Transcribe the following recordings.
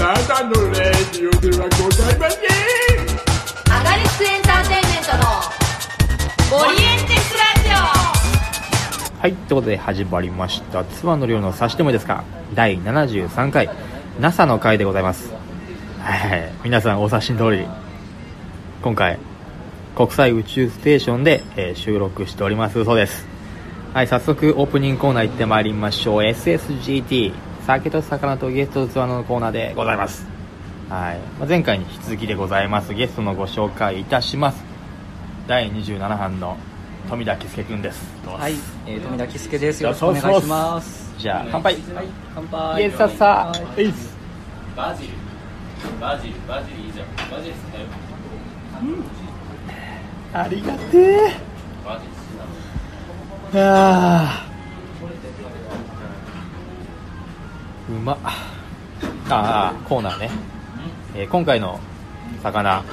ただのレディオではございませんアガリスクエンターテインメントのオリエンテスラジオはい、ということで始まりました。妻の量の差しでもいいですか？第73回、NASA の回でございます。はい、皆さんお察しの通り、今回、国際宇宙ステーションで、えー収録しておりますそうです。はい、早速オープニングコーナー行ってまいりましょう。SSGT、酒と魚とゲストツアーのコーナーでございます。はい、まあ前回に引き続きでございます。ゲストのご紹介いたします。第27班の富田喜助くんです。どうぞ。はい、えー、富田喜助です。よろしくお願いします。じゃあ乾杯。はい、乾杯。イエスさっさ。はい。バジル。バジル。バジル。いいじゃんバジル。好きだよありがてえバジル。好きなのあーまっ。ああコーナーね、えー今回の魚。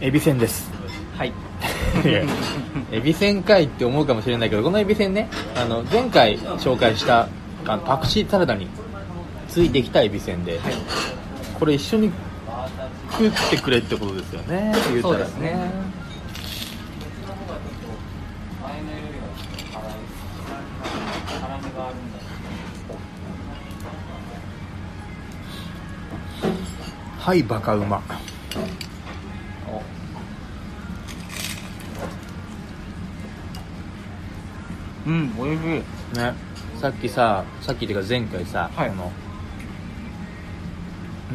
エビせんです。はい。エビせんかいって思うかもしれないけどこのエビせんね。あの前回紹介したあのパクチーサラダについてきたエビせんで、これ一緒に食ってくれってことですよね。そうですね。はいバカうまうん、おいしい。ね。さっきささっきっていうか前回さ、はい。この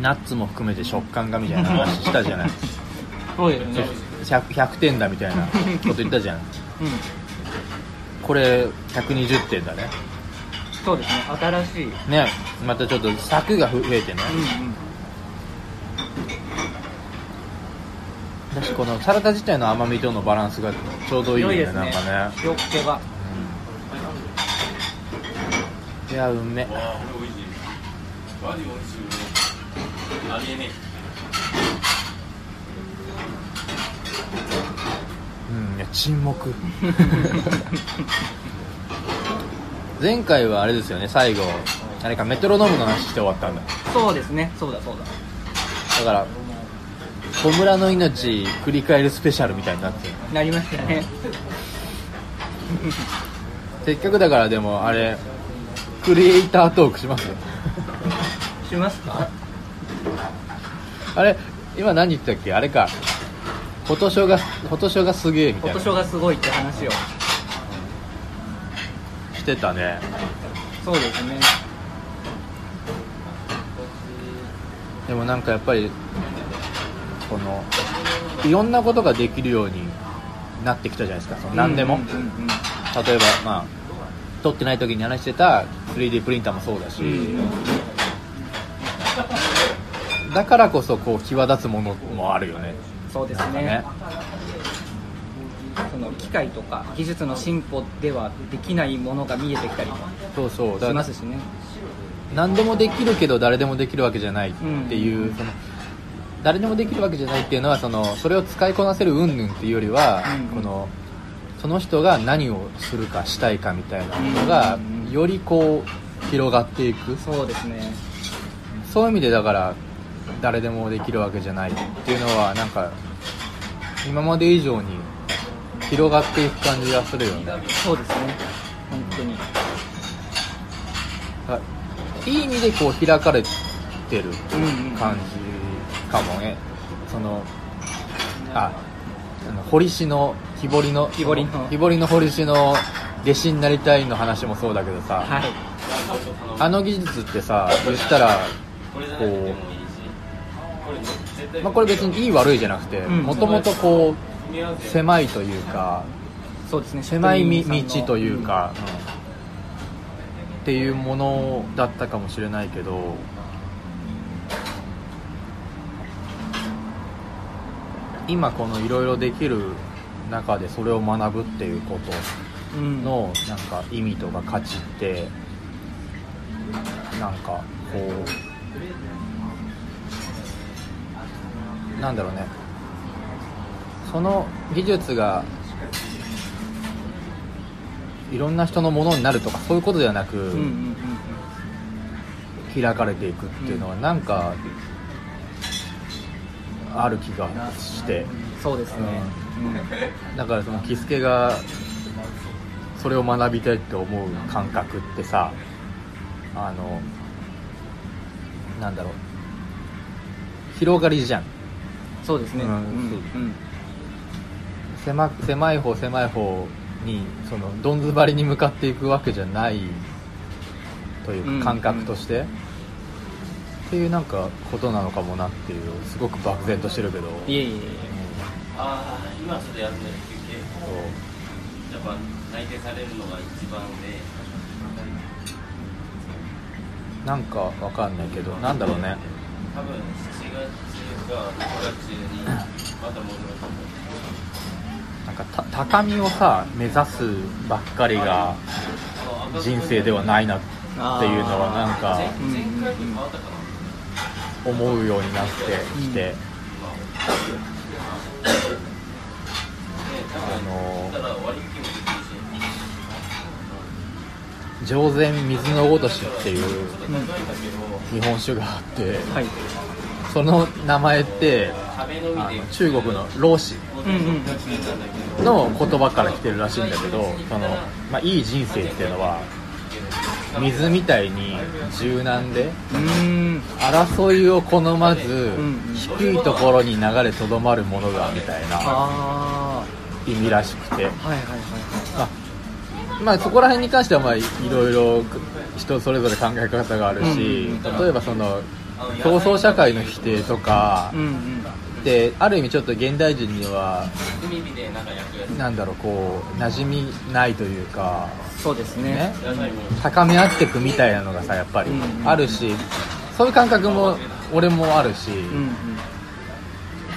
ナッツも含めて食感がみたいな話したじゃない。そうですね。100, 100点だみたいなこと言ったじゃん。うん、これ120点だね。そうですね。新しい。うんね。またちょっと柵が増えてね、うん。だしこのサラダ自体の甘みとのバランスがちょうどいいよね良いですね。なんかね塩気が。いやうめうんいや沈黙前回はあれですよね最後あれかメトロノームの話して終わったんだそうですね。そうだそうだ。だから小村の命振り返るスペシャルみたいになってる。なりましたね。せっかくだからでもあれクリエイタートークしますよ。しますか？あれ今何言ってたっけ？あれか。フォトショーがフォトショーがすげえみたいな。フォトショーがすごいって話を。してたね。そうですね。でもなんかやっぱりこのいろんなことができるようになってきたじゃないですかその何でも、うんうんうんうん。例えばまあ撮ってない時に話してた 3D プリンターもそうだし、だからこそこう際立つものもあるよね。そうですなんかね。その機械とか技術の進歩ではできないものが見えてきたりもそうそう。だしますしね。何でもできるけど誰でもできるわけじゃないっていう、その誰でもできるわけじゃないっていうのはそのそれを使いこなせる云々っていうよりは、うんこのその人が何をするかしたいかみたいなものがうんよりこう広がっていく。そうですね。そういう意味でだから誰でもできるわけじゃないっていうのはなんか今まで以上に広がっていく感じがするよね。そうですね。本当に。あい。い意味でこう開かれてるうんうん。感じかもね。そのああの堀市の木彫りの木彫りの。木彫りの堀市の弟子になりたいの話もそうだけどさ、はい。あの技術ってさ言ったらこうまあ、これ別にいい悪いじゃなくてうん。もともとこうせ狭いというかそうですね。狭い道というか、っていうものだったかもしれないけど今このいろいろできる中でそれを学ぶっていうことのなんか意味とか価値ってなんかこうなんだろうね。その技術がいろんな人のものになるとかそういうことではなく、開かれていくっていうのはなんかある気がして、そうですね、だからそのキスケがそれを学びたいって思う感覚ってさあのなんだろう。広がりじゃん。そうですね、うん。うん。うん。狭狭い方狭い方にそのどんずばりに向かっていくわけじゃないといううん。か感覚として、っていうなんかことなのかもなっていうすごく漠然としてるけど。いえいえいえ。ああ今ちょっと休んでる休憩そう。やっぱ内定されるのが一番でなんかわかんないけどなんだろうね。多分7月か9月にまた戻ると思う。なんかた高みをさ目指すばっかりが人生ではないなっていうのはなんか。前前回と変わったかな思うようになってきて、あのだから割引もできるし上善水のごとしっていう日本酒があってはい。その名前ってあの中国の老子の言葉から来てるらしいんだけどその、まあ、いい人生っていうのは水みたいに柔軟で争いを好まずん。低いところに流れとどまるものだみたいなあ意味らしくて。まあ、まあそこら辺に関してはまあいろいろ人それぞれ考え方があるし、うん。例えばその競争社会の否定とかってある意味ちょっと現代人にはなんだろうこう馴染みないというかそうですね。ね。高め合っていくみたいなのがさやっぱりうんあるしそういう感覚も俺もあるし、うんうん。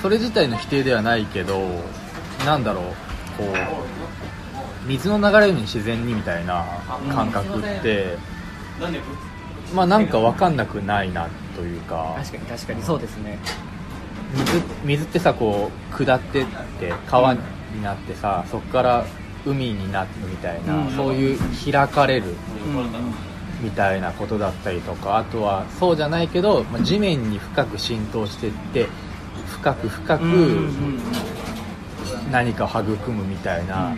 それ自体の否定ではないけどなんだろうこう水の流れに自然にみたいな感覚って、なん。でまあなんか分かんなくないなというか。確かに確かにそうですね。水水ってさこう下ってって川になってさそこから海になってみたいな、うん。そういう開かれるみたいなことだったりとかあとはそうじゃないけど、まあ地面に深く浸透していって深く深く何かを育むみたいな、うん。うん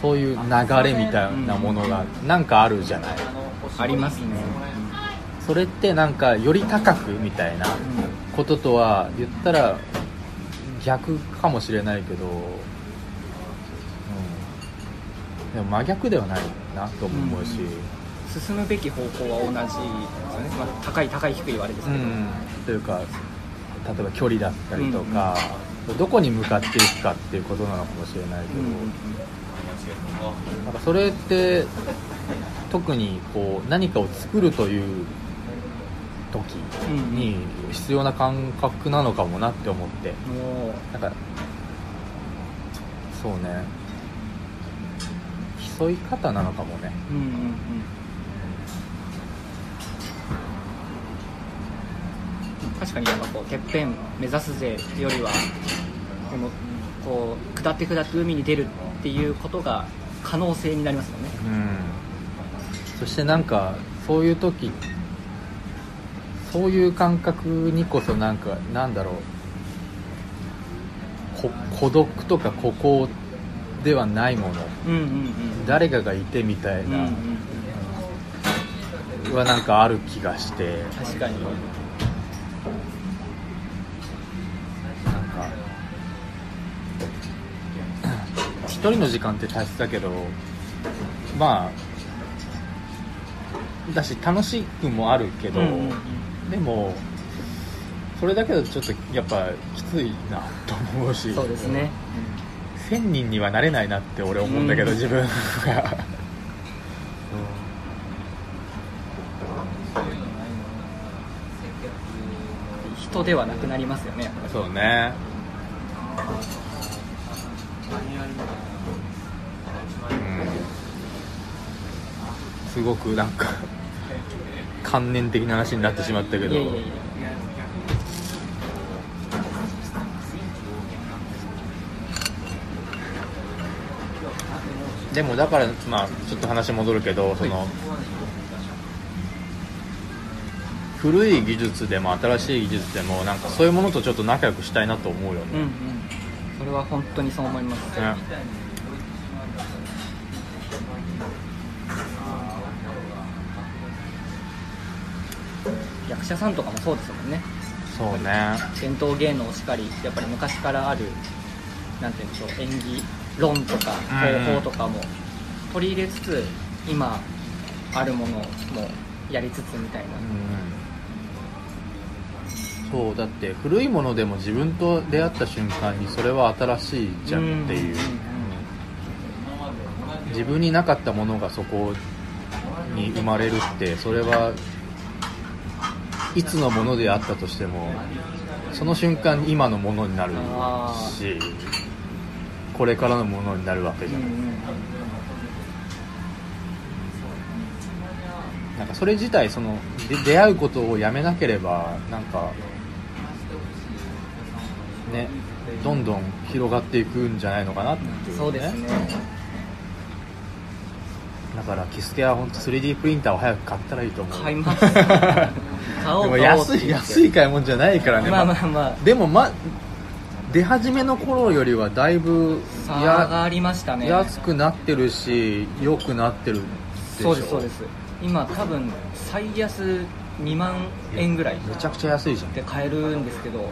そういう流れみたいなものがなんかあるじゃない？ありますね。それってなんかより高くみたいなこととは言ったら逆かもしれないけど、うん、でも真逆ではないなとも思うし、進むべき方向は同じですよね、まあ、高い高い低いはあれですけど、うん、というか例えば距離だったりとか、どこに向かっていくかっていうことなのかもしれないけど、うんうんなんかそれって特にこう何かを作るという時に必要な感覚なのかもなって思って。もなんかそうね競い方なのかもね。う、うんうんうん、確かになんかこうてっぺん目指すぜよりはこのこう下って下って海に出るっていうことが可能性になりますよね。うん。そしてなんかそういう時そういう感覚にこそなんかなんだろう。こ孤独とか孤高ではないもの。うんうんうん。誰かがいてみたいうんうんな、はなんかある気がして。確かに。なんか一人の時間って大切だけどまあだし楽しくもあるけど、うんうんうん。でもそれだけだとちょっとやっぱきついなと思うし。そうですね、1000人にはなれないなって俺思うんだけど、うん。自分が、人ではなくなりますよねやっぱり。そうね。うん。すごくなんか観念的な話になってしまったけど。いやいやいやでもだからまあちょっと話戻るけどその、古い技術でも新しい技術でもなんかそういうものとちょっと仲良くしたいなと思うよね、うんうん。それは本当にそう思います。ね。役者さんとかもそうですもんね。そうね。伝統芸能しかりやっぱり昔からあるなんて言うんでしょう演技論とかうん。方法とかも取り入れつつ今あるものもやりつつみたいな。うん。そうだって古いものでも自分と出会った瞬間にそれは新しいじゃんっていう、んん自分になかったものがそこに生まれるってそれはいつのものであったとしてもその瞬間に今のものになるあしこれからのものになるわけじゃん、うんうん。なんかそれ自体そので出会うことをやめなければなんかねどんどん広がっていくんじゃないのかなっていう、そうですね。だからキスケは本当 3D プリンターを早く買ったらいいと思う。買います。買おうでも買おう安い安い買い物じゃないからね、まあまあまあ。でもま出始めの頃よりはだいぶ差がやありましたね安くなってるし良くなってるでしょ？そうですそうです。今多分最安2万円ぐらいめちゃくちゃ安いじゃん。で買えるんですけど、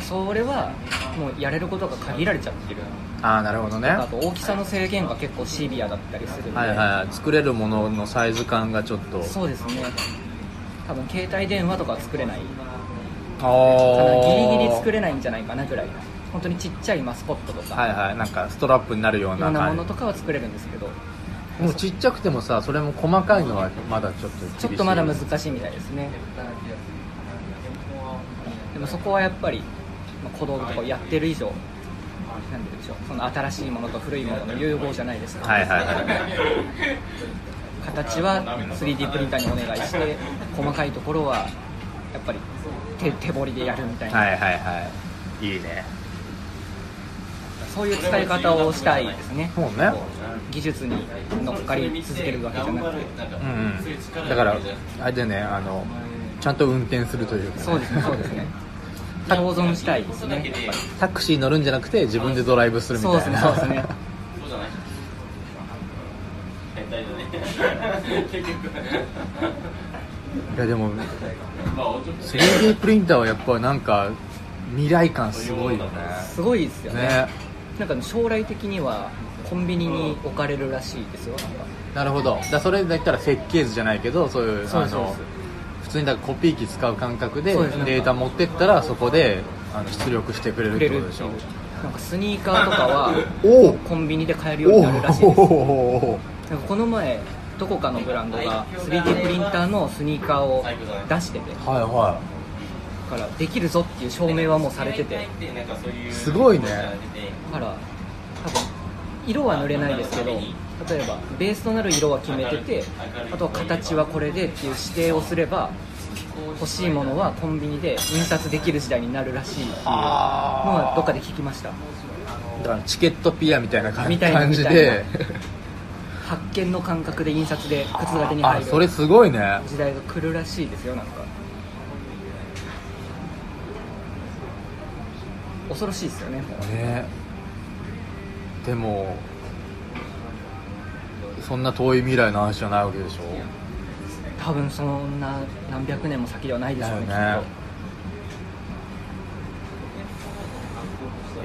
それはもうやれることが限られちゃってる。ああなるほどね。あと大きさの制限が結構シビアだったりするんで、はいはい作れるもののサイズ感がちょっと。そうですね。多分携帯電話とかは作れない。あかあなギリギリ作れないんじゃないかなぐらい本当にちっちゃいマスコットとか、はいはい。なんかストラップになるよういろなものとかは作れるんですけど。もうちっちゃくてもさそれも細かいのはまだちょっとちょっとまだ難しいみたいですね。でもそこはやっぱりまあ小道具とかをやってる以上なんでしょう。その新しいものと古いものの融合じゃないですか、はいはいはい。形は 3D プリンターにお願いして細かいところはやっぱり手手彫りでやるみたいな、はいはいはい。いいねそういう使い方をしたいですね。そうね。技術に乗っかり続けるわけじゃなくて。うんうん。だからあれでねあのちゃんと運転するというかね、そうですねそうですね。共存したいですねタクシー乗るんじゃなくて自分でドライブするみたいな。そうですねそうですね。そうじゃないやでもまあおちょっと 3D プリンターはやっぱなんか未来感すごいよね。すごいですよね。ねなんか将来的にはコンビニに置かれるらしいですよなんか。なるほど。だそれで言ったら設計図じゃないけどそういうそうそう普通にだコピー機使う感覚でデータ持ってったらそこであの出力してくれるってことでしょ。なんかスニーカーとかは コンビニで買えるようになるらしいです。おなんかこの前どこかのブランドが 3D プリンターのスニーカーを出しててはいはだからできるぞっていう証明はもうされてて。すごいねから多分色は塗れないですけど例えばベースとなる色は決めててあとは形はこれでっていう指定をすれば欲しいものはコンビニで印刷できる時代になるらしいっていうのはどっかで聞きました。いだからチケットピアみたいな感じで。発見の感覚で印刷で靴が手に入るあそれすごいね。時代が来るらしいですよなんか。恐ろしいですよねねでもそんな遠い未来の話じゃないわけでしょ？多分そんな何百年も先ではないでしょうね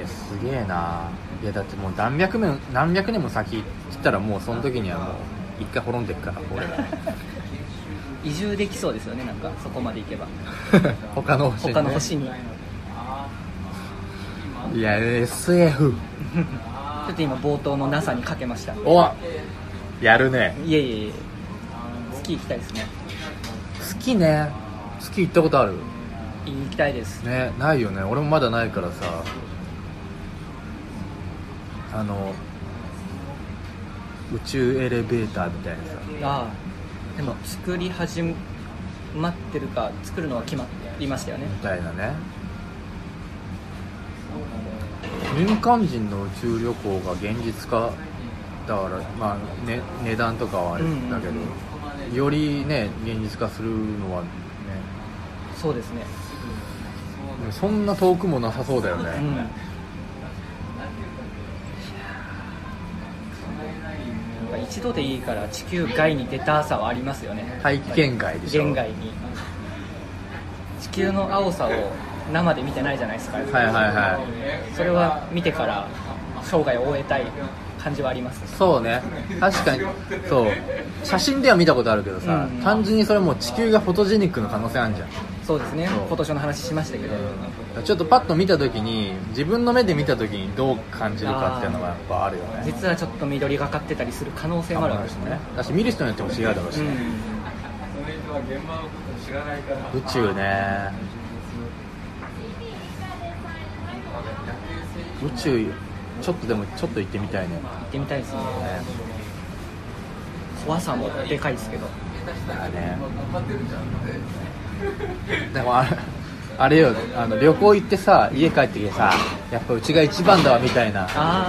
すげえな。いやだってもう何百年何百年も先って言ったらもうその時にはもう一回滅んでっから俺らと 移住できそうですよねなんかそこまで行けば。他の星に、ね、他の星に。いや SF ちょっと今冒頭の NASA にかけました。おやるね。いえいえいえ。月行きたいですね。好きね。好き行ったことある？行きたいです。ねないよね。俺もまだないからさ。あの宇宙エレベーターみたいなさ。ああ。でも作り始まってるか作るのは決まりましたよね。みたいなね民間人の宇宙旅行が現実化だからまあ、ね、値段とかはあれだけど、よりね現実化するのはね。そうですね。そんな遠くもなさそうだよね、うん。一度でいいから地球外に出たさはありますよね。大気圏外でしょ。圏外に。地球の青さを生で見てないじゃないですか。はいはいはそれは見てから生涯を終えたい感じはあります。そうね。確かに。そう。写真では見たことあるけどさ、うん。単純にそれもう地球がフォトジェニックの可能性あるじゃん。そうですね。今年の話しましたけど、ちょっとパッと見た時に自分の目で見た時にどう感じるかっていうのがやっぱあるよね。実はちょっと緑がかってたりする可能性もあるわけですね。だし見る人によっても違うだろうしね、うん。宇宙ね宇宙ちょっとでもちょっと行ってみたいね。行ってみたいですね。怖さもでかいですけど。だからね。でもあれあれよあの旅行行ってさ家帰ってきてさやっぱうちが一番だわみたいな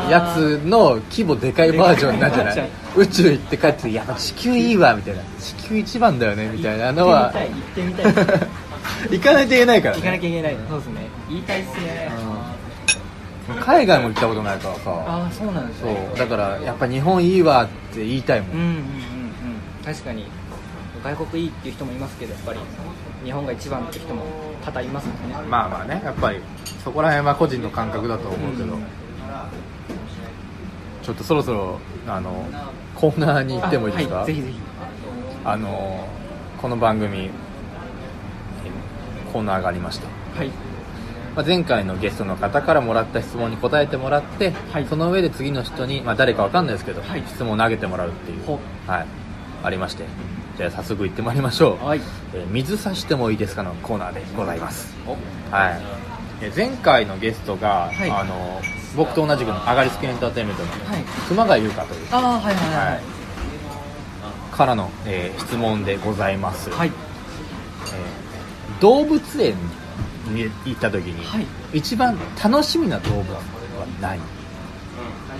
やつの規模でかいバージョンなんじゃない。宇宙行って帰ってきてやっぱ地球いいわみたいな。地球一番だよねみたいな。のは行ってみたい行ってみたい行かないといけないから行かなねきゃいけないそうですね。言いたいっすね。うん海外も行ったことないからさ。ああそうなんですそねう。だからやっぱ日本いいわって言いたいもん、うんうんうん。うん確かに。外国いいっていう人もいますけどやっぱり日本が一番って人も多々いますもんね。まあまあね。やっぱりそこら辺は個人の感覚だと思うけど、うんちょっとそろそろあのコーナーに行ってもいいですか？あはい、ぜひぜひ。あのこの番組えコーナーがありまして、はいまあ、前回のゲストの方からもらった質問に答えてもらって、はい。その上で次の人に、まあ、誰かわかんないですけど、はい。質問を投げてもらうっていうほはい、ありましてじゃあ早速行ってまいりましょう、はい。えー水差してもいいですかのコーナーでございます。はい。えー前回のゲストが、はい。あの僕と同じくのアガリスクエンターテインメントのはい。熊谷優香というああはいはい。はい。からの、えー質問でございます、はい。えー動物園に行った時に、はい。一番楽しみな動物は何、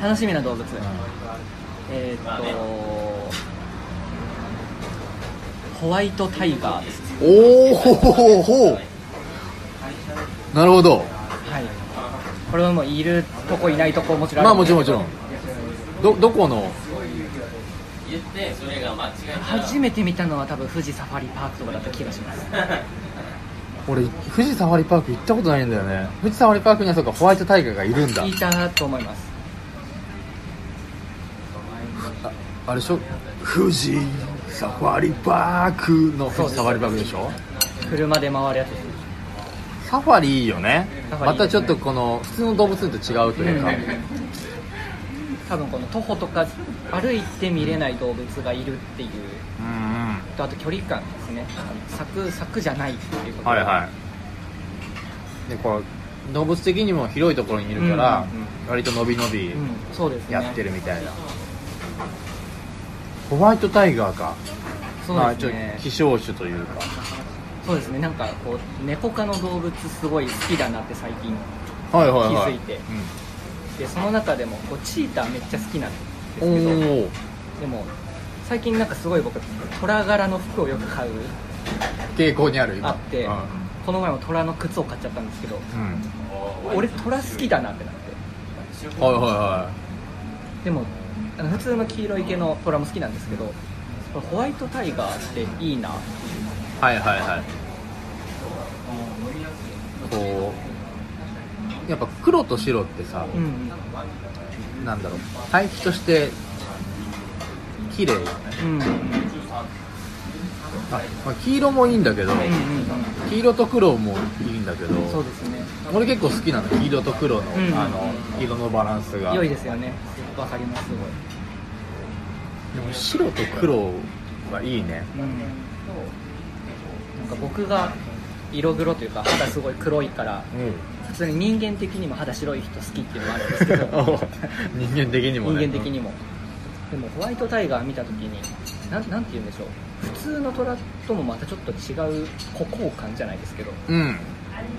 楽しみな動物。えーっとホワイトタイガーです。おおほほうなるほど。はい。これはもういるとこいないとこもちろんまあもちろんもちろん。どどこの？初めて見たのは多分富士サファリパークとかだった気がします 俺富士サファリパーク行ったことないんだよね。富士サファリパークにはそうかホワイトタイガーがいるんだ。いたと思います。ああれでしょ？富士サファリパークの富士サファリパークでしょ？車で回るやつサファリいいよね。ね。またちょっとこの普通の動物園と違うというか、多分この徒歩とか歩いて見れない動物がいるっていう。うんうんとあと距離感ですね。柵柵じゃないっていうことはいはい。でこう動物的にも広いところにいるから、うんうん割と伸び伸びうんそうですね。やってるみたいな、ホワイトタイガーか。そうまあちょっですねと希少種というか。そうですね。なんかこう猫科の動物すごい好きだなって最近はいはいはい。気づいて。でその中でもこうチーターめっちゃ好きなんですけうん、ど。おおでも最近なんかすごい僕虎柄の服をよく買う傾向にある今。あって、うん。この前も虎の靴を買っちゃったんですけどうん。俺虎好きだなってなって。はいはいはでもあの普通の黄色い毛の虎も好きなんですけどホワイトタイガーっていいな。いはいはいはい。こうやっぱ黒と白ってさ、うん。なんだろう。対比として綺麗よね。うん。うんうんあ、まあ、黄色もいいんだけど、うんうん。黄色と黒もいいんだけどうんそうですね。俺結構好きなの。黄色と黒の,、うんあの色のバランスが。良いですよね。わかりますすごい。でも白と黒はいいね。うん。なんか僕が色黒というか肌すごい黒いから普通に人間的にも肌白い人好きっていうのもあるんですけど。人間的にも人ね間的にもでもホワイトタイガー見た時になんなんて言うんでしょう。普通の虎ともまたちょっと違う孤高感じゃないですけどうん。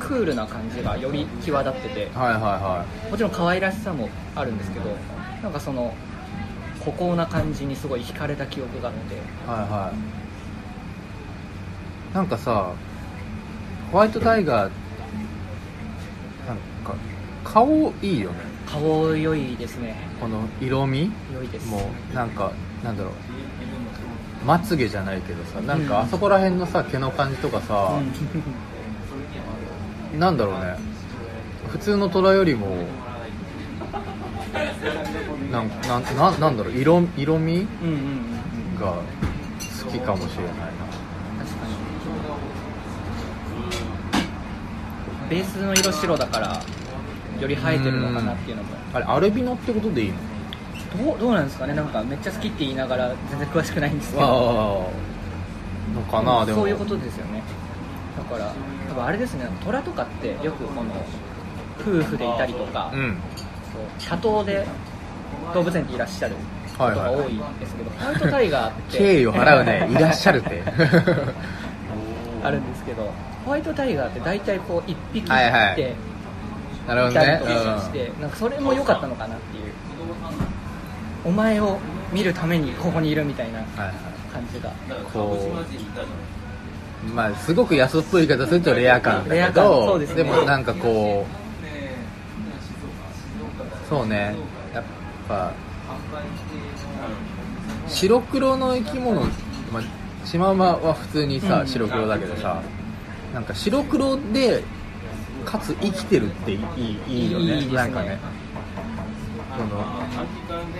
クールな感じがより際立っててはいはいはもちろん可愛らしさもあるんですけどなんかその孤高な感じにすごい惹かれた記憶があって。いはいはい。なんかさホワイトタイガーなんか顔いいよね顔良いですね。この色味？良いです。もうなんかなんだろう。まつげじゃないけどさなんかあそこら辺のさ毛の感じとかさ、なんだろうね。普通の虎よりもなんなんなんなんだろう。色色味？うんうんうんうん。が好きかもしれない確かに。ベースの色白だからより映えてるのかなっていうのも。なあれアルビノってことでいいの？どうどうなんですかね？なんかめっちゃ好きって言いながら全然詳しくないんですけど。のかなでも。そういうことですよね。だから多分あれですね虎とかってよくこの夫婦でいたりとか、うん。そう多頭で動物園にいらっしゃることが多いんですけど、ホワイトタイガーって敬意を払うね。いらっしゃるって。あるんですけどホワイトタイガーって大体こう一匹はいはい。ってなるほどね。とかして、なんかそれも良かったのかなっていう。お前を見るためにここにいるみたいなうんはいはい。感じが。こうまあすごく安っぽい言い方するとレア感だけどですね。もなんかこうそうね。やっぱ白黒の生き物、まあ、シマウマは普通にさ、うん。白黒だけどさなんか白黒でかつ生きてるっていいいいよね。いいね。なんかね。その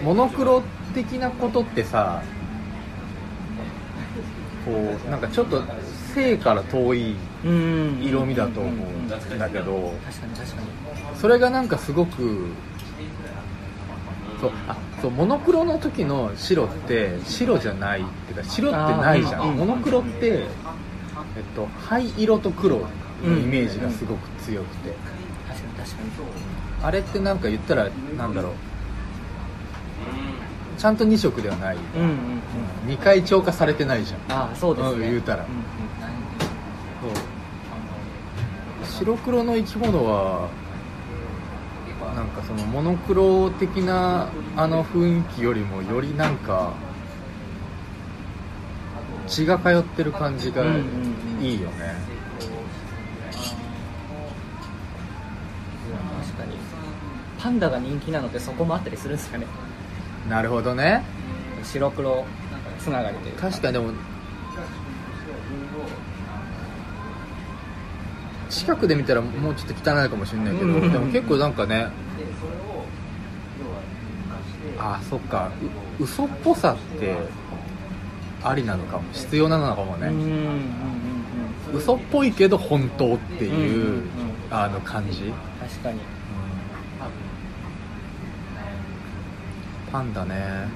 モノクロ的なことってさこうなんかちょっと生から遠いうん。色味だと思うんだけどそれがなんかすごくそうあそうモノクロの時の白って白じゃないっていうか白ってないじゃん。モノクロって、えっと、灰色と黒のイメージがすごく強くて。あれってなんか言ったらなんだろう。ちゃんと2色ではない。うんうんうん。2回超過されてないじゃん。ああそうですね、うん言うたら。んうん。そう。白黒の生き物はなんかそのモノクロ的なあの雰囲気よりもよりなんか血が通ってる感じがうんうんうんパンダが人気なのってそこもあったりするんですかね。なるほどね。白黒つながりというか。確かにでも近くで見たらもうちょっと汚いかもしれないけど、うん。でも結構なんかねあそっか。う嘘っぽさってありなのかも。必要なのかもね、うんうんうんうん。嘘っぽいけど本当っていう、うんうんうん。あの感じ、確かにパンダね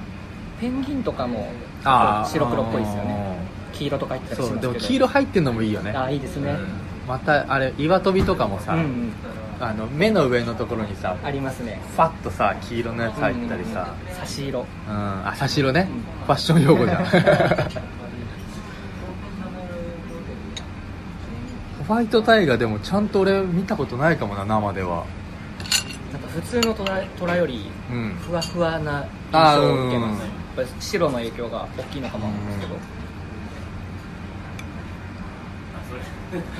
ペンギンとかも白黒っぽいですよね。黄色とか入ってたりそうでもしますけど。黄色入ってんのもいいよね。ああいいですね、うん。またあれ岩飛びとかもさ、うんうん。あの目の上のところにさありますね。ファッとさ黄色のやつ入ったりさ、うん。差し色。うん、あ差し色ね、うん。ファッション用語じゃん。ホワイトタイガーでもちゃんと俺見たことないかもな生ではなんか普通の虎虎よりうん。ふわふわな印象を受けますうんやっぱり白の影響が大きいのかもなんですけど。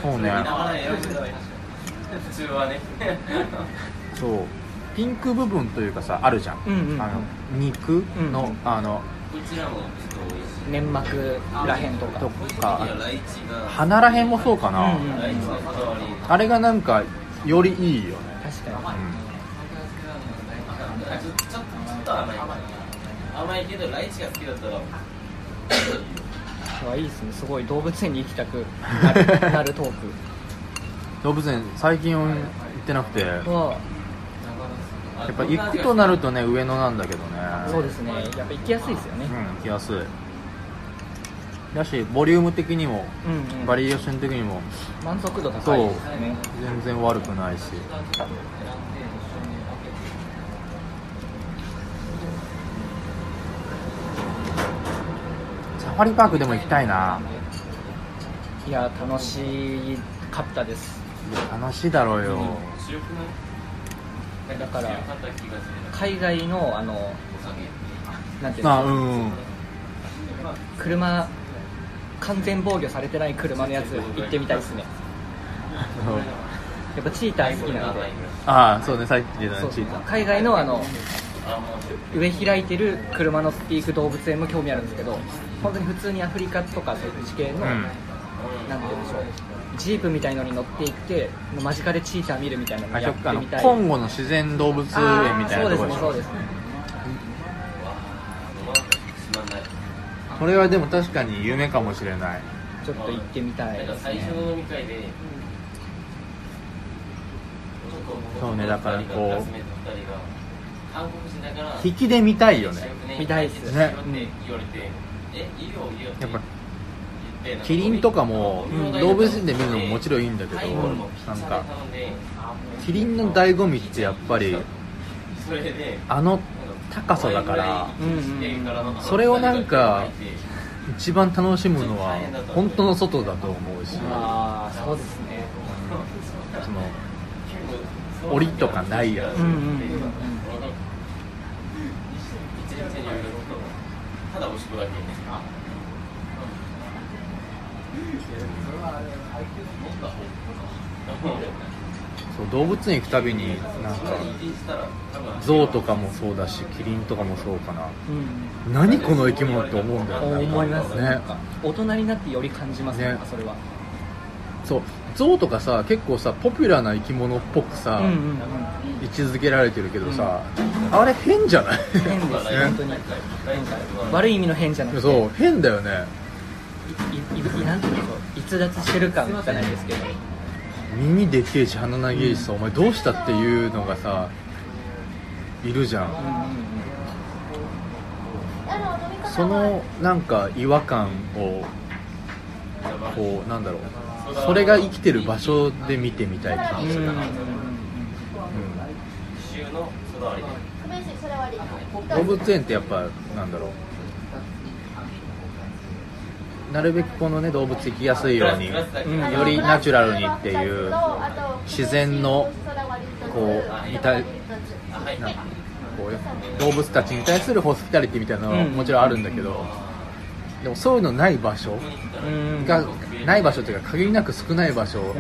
そうね。普通はね。そう。ピンク部分というかさあるじゃん、うんうんうん。あの肉の、うんあの粘膜らへんとか。とか鼻らへんもそうかな、うんうんライチのこだわり。あれがなんかよりいいよね、確かに。あちょちょちょっと甘い甘いけどライチが好きだったら。いいですね。すごい動物園に行きたくなる なるトーク。動物園最近行ってなくて。やはっぱ行くとなるとね上野なんだけどね。そうですね。やっぱ行きやすいですよね。うん行きやすい。だしボリューム的にもうんうん。バリエーション的にも満足度高いですね。全然悪くないしファリパークでも行きたいな。いや楽しかったです。楽しいだろうよ、だから海外のあのなんていうあうの、ん。車完全防御されてない車のやつ行ってみたいですね。やっぱチーター好きなんで。ああそうねさっき言ったチーター。海外のあの上開いてる車乗っていく動物園も興味あるんですけど本当に普通にアフリカとかそういう地形の、うん。なんて言うんでしょう。ジープみたいのに乗っていって間近でチーター見るみたいなのやあそってみたい。コンゴの自然動物園みたいなところでしょ。そうですねそうですね。これはでも確かに夢かもしれない。ちょっと行ってみたいです最初の飲み会でそうねだからこう引きで見たいよね。見たいっす。ね。ってやっぱキリンとかもうん。動物園で見るのももちろんいいんだけどなんかキリンの醍醐味ってやっぱりそれであの高さだからそれをなんか一番楽しむのは本当の外だと思うしそうですね。その檻とかないやつ。うんただおしくだけそう動物園行くたびになんかゾウとかもそうだしキリンとかもそうかな。うん。何この生き物って思うんだよね。思います。ね。大人になってより感じますねそれは。そうゾウとかさ結構さポピュラーな生き物っぽくさ、うんうんうん。位置づけられてるけどさ、あれ変じゃない？変です ね。本当に。悪い意味の変じゃなくて。そう変だよねいいいなんていうの逸脱してる感じゃないですけど。耳でけえし鼻長えしさ、お前どうしたっていうのがさいるじゃん。うんうんうんそのなんか違和感をこうなんだろう。それが生きてる場所で見てみたい気がする、うん。週のこだわりで動物園ってやっぱなんだろうなるべくこのね動物行きやすいように、うんよりナチュラルにっていう自然のこういたなこう動物たちに対するホスピタリティみたいなのはうん。もちろんあるんだけど、でもそういうのない場所うん。がない場所っていうか限りなく少ない場所うんうんう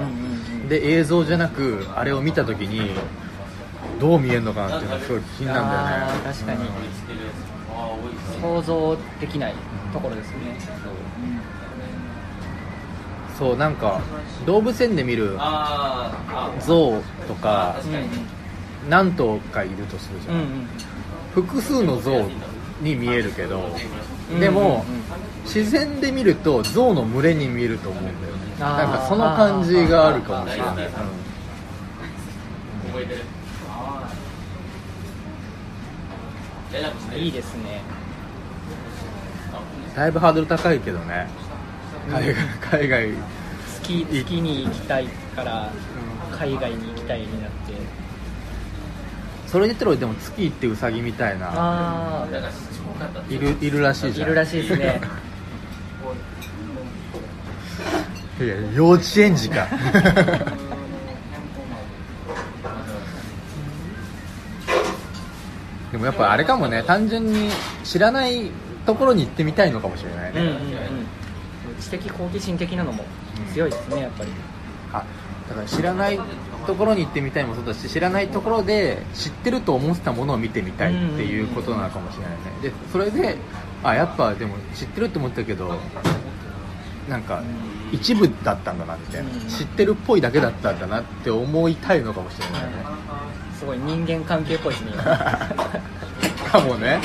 ん。で映像じゃなくあれを見た時にどう見えるのかなっていうのがすごい気になるんだよね。確かに。ああ多いですね想像できないところですねそうなんか動物園で見る象とか何頭かいるとするじゃん、うんうん複数の象に見えるけどうんでもうんうん自然で見ると象の群れに見えると思うんだよね。なんかその感じがあるかもしれない、覚えてる。連絡していいですねうんだいぶハードル高いけどね海外海外好き好きに行きたいから海外に行きたいになって。それで言ったらでも月行ってウサギみたいな。あいるいるらしいじゃん。あいるらしいですね。いや幼稚園児か。でもやっぱあれかもね単純に知らないところに行ってみたいのかもしれないね、うんうんうん。知的好奇心的なのも強いですねやっぱり。あだから知らないところに行ってみたいもそうだし知らないところで知ってると思ってたものを見てみたいっていうことなのかもしれないね。でそれであやっぱでも知ってるって思ったけどなんか一部だったんだなみたいな。うん。知ってるっぽいだけだったんだなって思いたいのかもしれないね。すごい人間関係っぽいですね かもね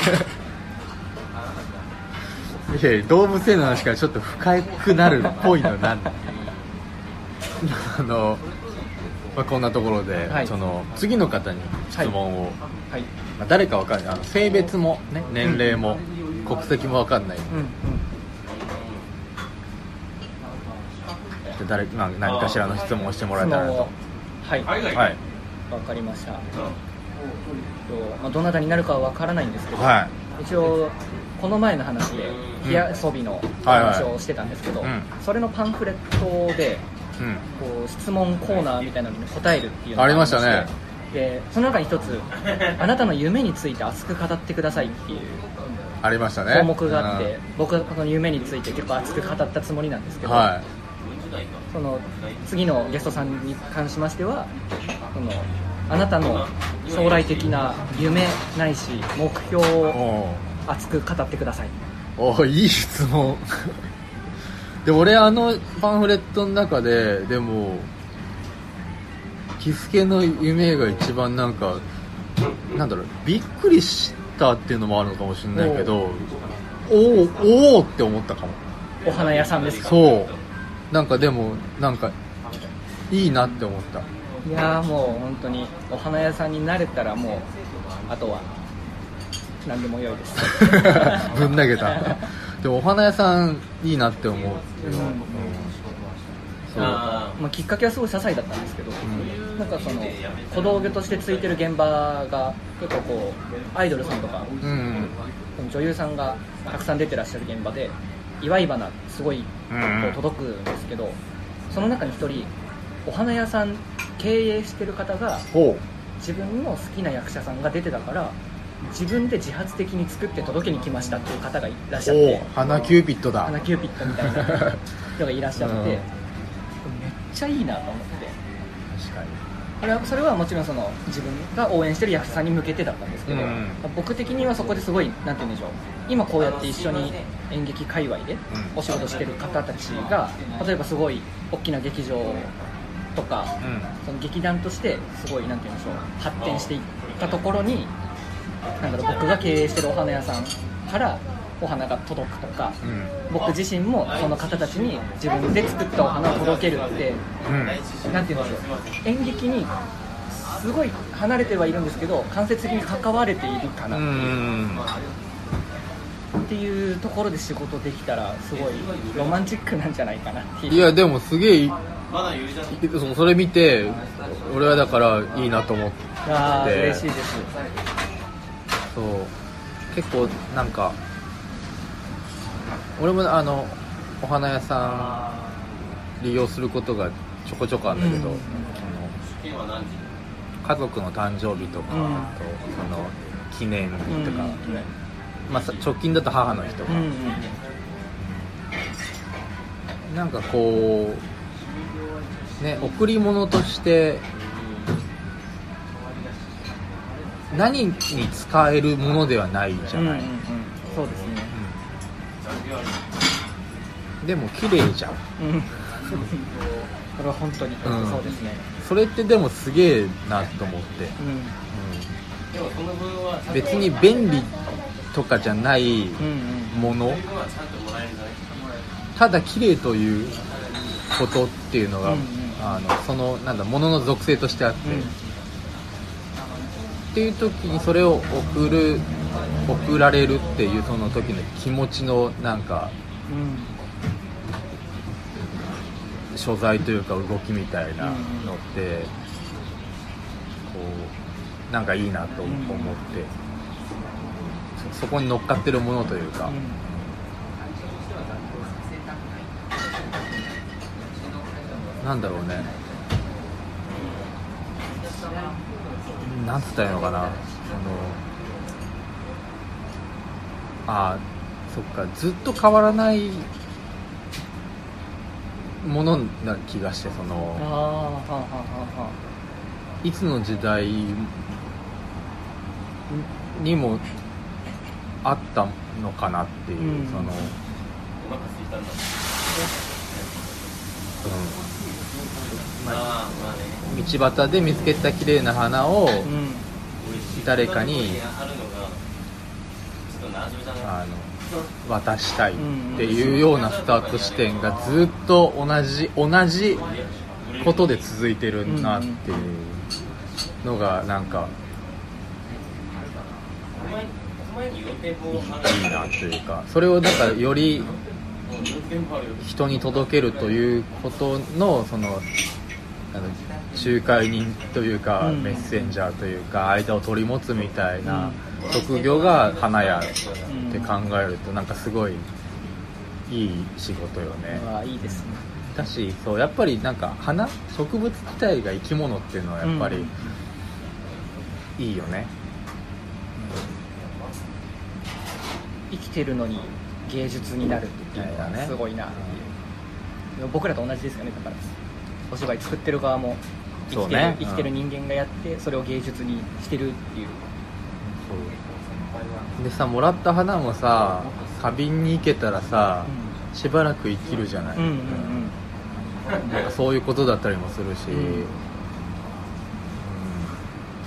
いや動物園の話からちょっと深くなるっぽいのなんあの、まあ、こんなところで、はい。その次の方に質問を、はい。まあ、誰かわかんない。あの性別も、ね、年齢も、国籍もわかんない。うんうん。で誰、まあ、何かしらの質問をしてもらえたらなとはい。わはい。かりました。とまあどなたになるかはわからないんですけど、は一応この前の話で火遊びの話をしてたんですけど、それのパンフレットでい、うん、こう質問コーナーみたいなのに答えるっていうのがありましたね。でその中に一つ「あなたの夢について熱く語ってください」っていうありましたね。項目があって、僕はこの夢について結構熱く語ったつもりなんですけど、うんはその次のゲストさんに関しましてはそのあなたの将来的な夢ないし目標をお熱く語ってください。おいい質問。で俺あのパンフレットの中ででもキスケの夢が一番なんかなんだろうびっくりしたっていうのもあるのかもしれないけどおおおおって思ったかも。お花屋さんですか？そう。なんかでもなんかいいなって思った。いやーもう本当にお花屋さんになれたらもうあとは何でも良いです。ぶん投げた。でもお花屋さんいいなって思うう。ん。そうあまあ、きっかけはすごい些細だったんですけど、なんかその小道具としてついてる現場が結構こうアイドルさんとかうん女優さんがたくさん出てらっしゃる現場で祝い花すごい届くんですけどその中に一人お花屋さん経営してる方がほ自分の好きな役者さんが出てたから自分で自発的に作って届けに来ましたっていう方がいらっしゃって花キューピッドだ。花キューピッドみたいな 人がいらっしゃって、うん。めっちゃいいなと思って。確かに。これはそれはもちろんその自分が応援してる役者さんに向けてだったんですけど、うん。僕的にはそこですごいなんて言うんでしょう。今こうやって一緒に演劇界隈でお仕事してる方たちが例えばすごい大きな劇場とか、その劇団としてすごいなんて言うんでしょう発展していったところになんだろう僕が経営してるお花屋さんからお花が届くとか、うん。うん僕自身もその方たちに自分で作ったお花を届けるってうん。なんて言うんでしょう演劇にすごい離れてはいるんですけど間接的に関われているかな。うっんていうところで仕事できたらすごいロマンチックなんじゃないかなっていう。いやでもすげえそれ見て俺はだからいいなと思って。嬉しいですそう。結構なんか俺もあのお花屋さん利用することがちょこちょこあるんだけど、家族の誕生日とか、うんあとその記念日とか、うん。まあ、さ直近だと母の日とか、うんうん。なんかこうね贈り物として何に使えるものではないじゃない、うんうんうん。そうですね。うん。でも綺麗じゃん。うん。これは本当に。うん。そうですね。それってでもすげえなと思って、うん。別に便利とかじゃないもの。分はちゃんともらえるんただ綺麗ということっていうのが、うんうん。あのそのなんだものの属性としてあって、うんっていう時にそれを送る送られるっていうその時の気持ちのなんかうん。所在というか動きみたいなのって、こうなんかいいなと思って、そそこに乗っかってるものというか、なんだろうねなんつったらいいのかな？そのあーそっか。ずっと変わらないものな気がしてそああのいつの時代にもあったのかなっていう、うんその、うんお腹空いたんだ。まあまあね。道端で見つけた綺麗な花を誰かにあるの渡したいっていうようなスタート視点がずっと同じ同じことで続いてるなっていうのがなんかお前お前に4店舗いいなというか。それをなんかより4店舗あるよ人に届けるということのそのあの仲介人というか、うん。メッセンジャーというか間を取り持つみたいな職業が花屋って考えるとなんかすごいいい仕事よね、ああいいですね。だしそうやっぱりなんか花植物自体が生き物っていうのはやっぱりうん。いいよね、生きてるのに芸術になるっていうのはすごいなっていう。僕らと同じですよねだからお芝居作ってる側も生きてる,、そうね生きてる人間がやってそれを芸術にしてるっていう。でさもらった花もさ花瓶に行けたらさ、しばらく生きるじゃない、うんうんうん。なんかそういうことだったりもするし、うん。うん。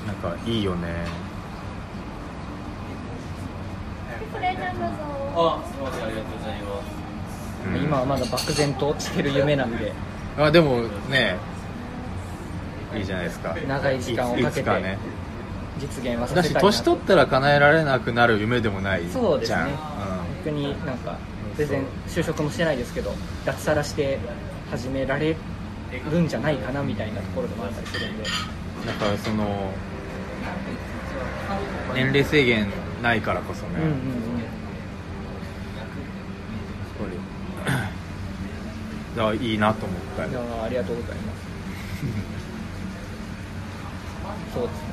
なんかいいよね。プレゼントぞ。あすみません。ありがとうございます。うん。今はまだ漠然としてる夢なんであでもね。いいじゃないですか。長い時間をかけてね。実現はさだしせたいな。年取ったら叶えられなくなる夢でもないじゃん。そうですね。うん。逆になんか全然就職もしてないですけど脱サラして始められるんじゃないかなみたいなところでもあったりするんで。だからその年齢制限ないからこそね、うんうんうんやっぱりだからいいなと思ったよ。ーありがとうございます。そうですね。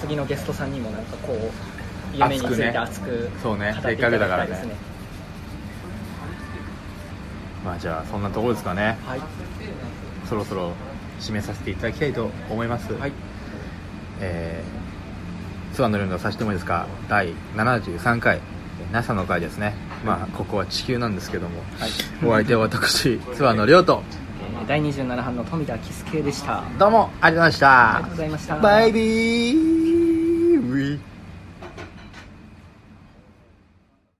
次のゲストさんにもなんかこう夢について熱くそうね。せっかくだからねね。まあじゃあそんなところですかね。はい。そろそろ締めさせていただきたいと思います、はい。えー、ツアーのルールの差しでもいいですか第73回 NASA の回ですねまあここは地球なんですけども、はい。お相手は私ツアーのりょうと。えー第27班の富田キスケでした。どうもありがとうございました。ありがとうございました。バイビー